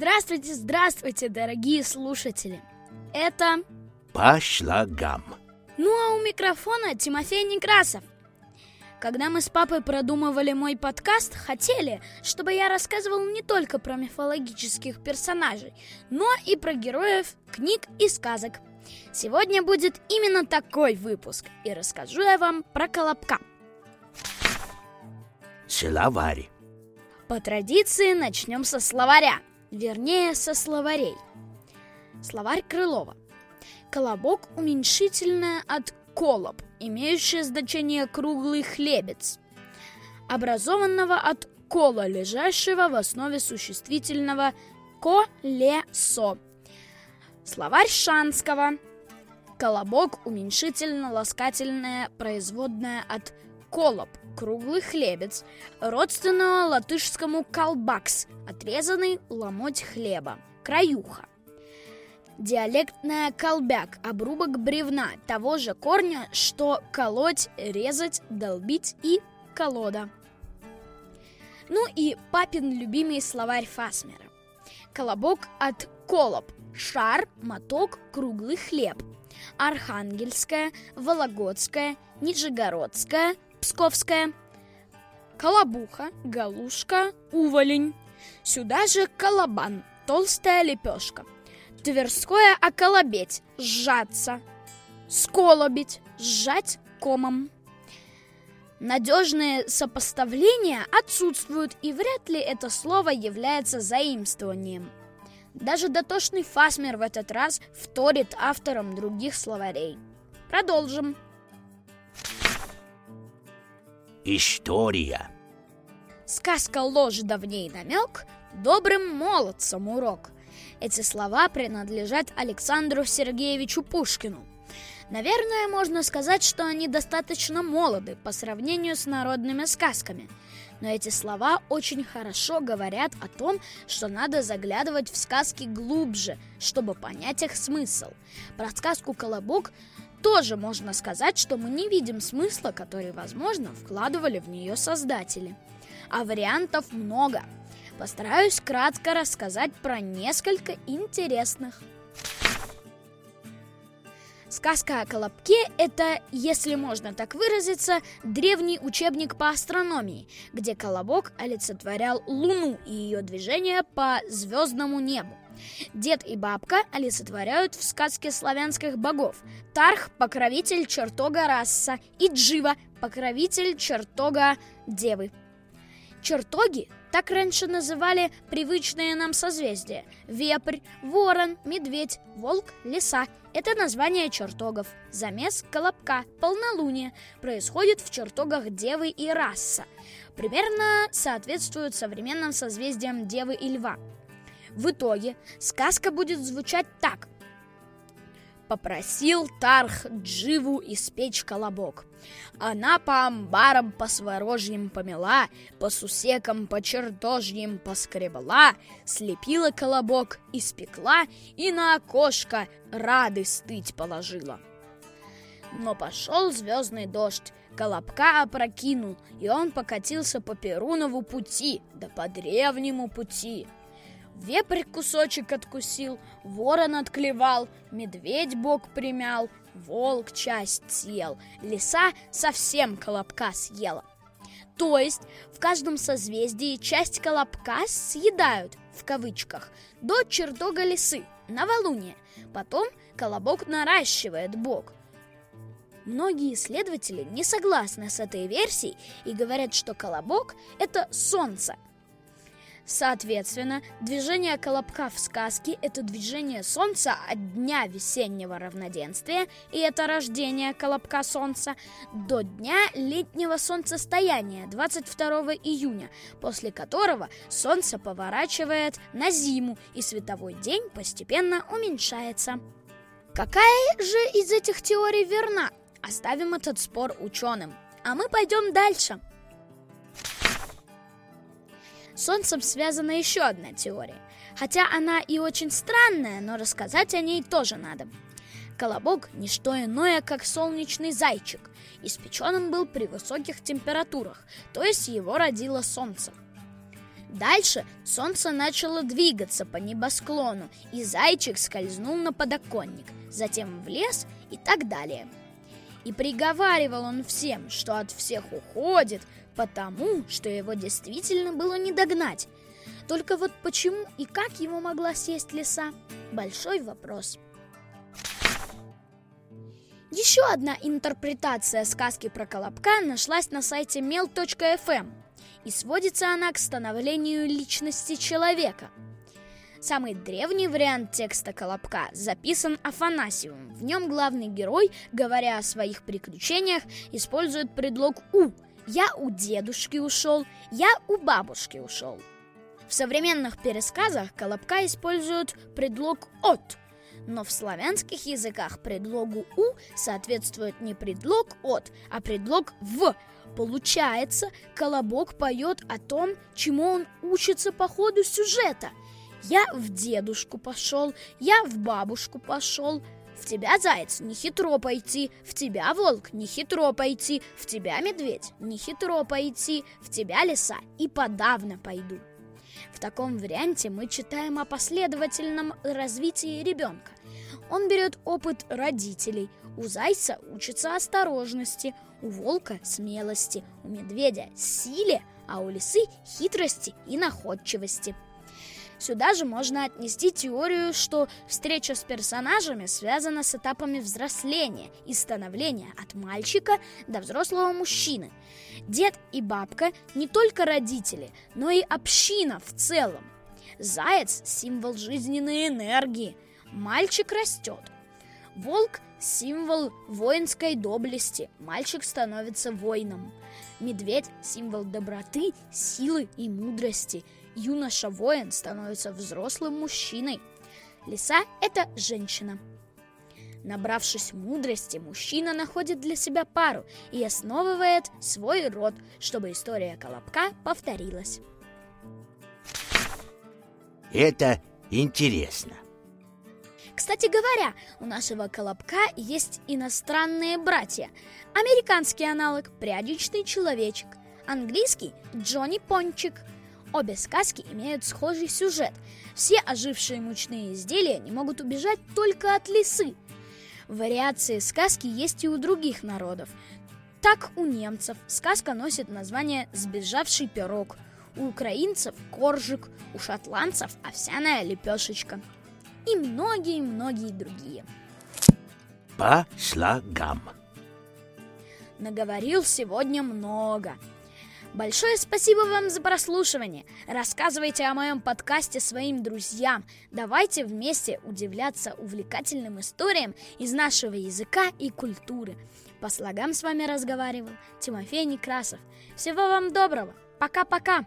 Здравствуйте, здравствуйте, дорогие слушатели. Это... По шлагам. Ну а у микрофона Тимофей Некрасов. Когда мы с папой продумывали мой подкаст, хотели, чтобы я рассказывал не только про мифологических персонажей, но и про героев книг и сказок. Сегодня будет именно такой выпуск, и расскажу я вам про Колобка. Словарь. По традиции начнем со словаря, вернее, со словарей. Словарь Крылова. Колобок уменьшительное от колоб, имеющее значение круглый хлебец, образованного от кола, лежащего в основе существительного колесо. Словарь Шанского. Колобок уменьшительно-ласкательное производное от колоб, круглый хлебец, родственного латышскому колбакс, отрезанный ломоть хлеба, краюха. Диалектная колбяк, обрубок бревна, того же корня, что колоть, резать, долбить и колода. Ну и папин любимый словарь Фасмера. Колобок от колоб, шар, моток, круглый хлеб. Архангельская, Вологодская, Нижегородская, Псковская. Колобуха, галушка, уволень. Сюда же колобан, толстая лепешка – Тверское околобеть, сжаться. Сколобить, сжать комом. Надежные сопоставления отсутствуют, и вряд ли это слово является заимствованием. Даже дотошный Фасмер в этот раз вторит авторам других словарей. Продолжим. История. Сказка ложь давней намек, добрым молодцам урок – эти слова принадлежат Александру Сергеевичу Пушкину. Наверное, можно сказать, что они достаточно молоды по сравнению с народными сказками. Но эти слова очень хорошо говорят о том, что надо заглядывать в сказки глубже, чтобы понять их смысл. Про сказку «Колобок» тоже можно сказать, что мы не видим смысла, который, возможно, вкладывали в нее создатели. А вариантов много – Постараюсь кратко рассказать про несколько интересных. Сказка о Колобке – это, если можно так выразиться, древний учебник по астрономии, где Колобок олицетворял Луну и ее движение по звездному небу. Дед и бабка олицетворяют в сказке славянских богов. Тарх – покровитель чертога раса, и Джива – покровитель чертога девы. Чертоги так раньше называли привычные нам созвездия. Вепрь, ворон, медведь, волк, лиса – это название чертогов. Замес колобка, полнолуние происходит в чертогах Девы и Раса. Примерно соответствуют современным созвездиям Девы и Льва. В итоге сказка будет звучать так – Попросил Тарх Дживу испечь колобок. Она по амбарам по сворожьим помела, По сусекам по чертожьим поскребла, Слепила колобок, испекла И на окошко рады стыть положила. Но пошел звездный дождь, Колобка опрокинул, и он покатился по Перунову пути, да по древнему пути — Вепрь кусочек откусил, ворон отклевал, медведь бок примял, волк часть съел, лиса совсем колобка съела. То есть в каждом созвездии часть колобка съедают, в кавычках, до чертога лисы, новолуние. Потом колобок наращивает бок. Многие исследователи не согласны с этой версией и говорят, что колобок – это солнце – Соответственно, движение колобка в сказке – это движение Солнца от дня весеннего равноденствия, и это рождение колобка Солнца, до дня летнего солнцестояния 22 июня, после которого Солнце поворачивает на зиму, и световой день постепенно уменьшается. Какая же из этих теорий верна? Оставим этот спор ученым. А мы пойдем дальше – Солнцем связана еще одна теория. Хотя она и очень странная, но рассказать о ней тоже надо. Колобок – не что иное, как солнечный зайчик. Испечен он был при высоких температурах, то есть его родило солнце. Дальше солнце начало двигаться по небосклону, и зайчик скользнул на подоконник, затем в лес и так далее. И приговаривал он всем, что от всех уходит, потому что его действительно было не догнать. Только вот почему и как его могла съесть лиса – большой вопрос. Еще одна интерпретация сказки про Колобка нашлась на сайте mel.fm – и сводится она к становлению личности человека. Самый древний вариант текста «Колобка» записан Афанасиевым. В нем главный герой, говоря о своих приключениях, использует предлог «у». «Я у дедушки ушел», «я у бабушки ушел». В современных пересказах «Колобка» используют предлог «от», но в славянских языках предлогу «у» соответствует не предлог «от», а предлог «в», Получается, Колобок поет о том, чему он учится по ходу сюжета. Я в дедушку пошел, я в бабушку пошел. В тебя, заяц, не хитро пойти, в тебя, волк, не хитро пойти, в тебя, медведь, не хитро пойти, в тебя, лиса, и подавно пойду. В таком варианте мы читаем о последовательном развитии ребенка. Он берет опыт родителей, у зайца учится осторожности, у волка – смелости, у медведя – силе, а у лисы – хитрости и находчивости. Сюда же можно отнести теорию, что встреча с персонажами связана с этапами взросления и становления от мальчика до взрослого мужчины. Дед и бабка не только родители, но и община в целом. Заяц – символ жизненной энергии. Мальчик растет. Волк символ воинской доблести. Мальчик становится воином. Медведь – символ доброты, силы и мудрости. Юноша-воин становится взрослым мужчиной. Лиса – это женщина. Набравшись мудрости, мужчина находит для себя пару и основывает свой род, чтобы история Колобка повторилась. Это интересно. Кстати говоря, у нашего колобка есть иностранные братья. Американский аналог – прядичный человечек. Английский – Джонни Пончик. Обе сказки имеют схожий сюжет. Все ожившие мучные изделия не могут убежать только от лисы. Вариации сказки есть и у других народов. Так у немцев сказка носит название «Сбежавший пирог», у украинцев – коржик, у шотландцев – овсяная лепешечка – и многие-многие другие. По слогам. Наговорил сегодня много. Большое спасибо вам за прослушивание. Рассказывайте о моем подкасте своим друзьям. Давайте вместе удивляться увлекательным историям из нашего языка и культуры. По слогам с вами разговаривал Тимофей Некрасов. Всего вам доброго. Пока-пока.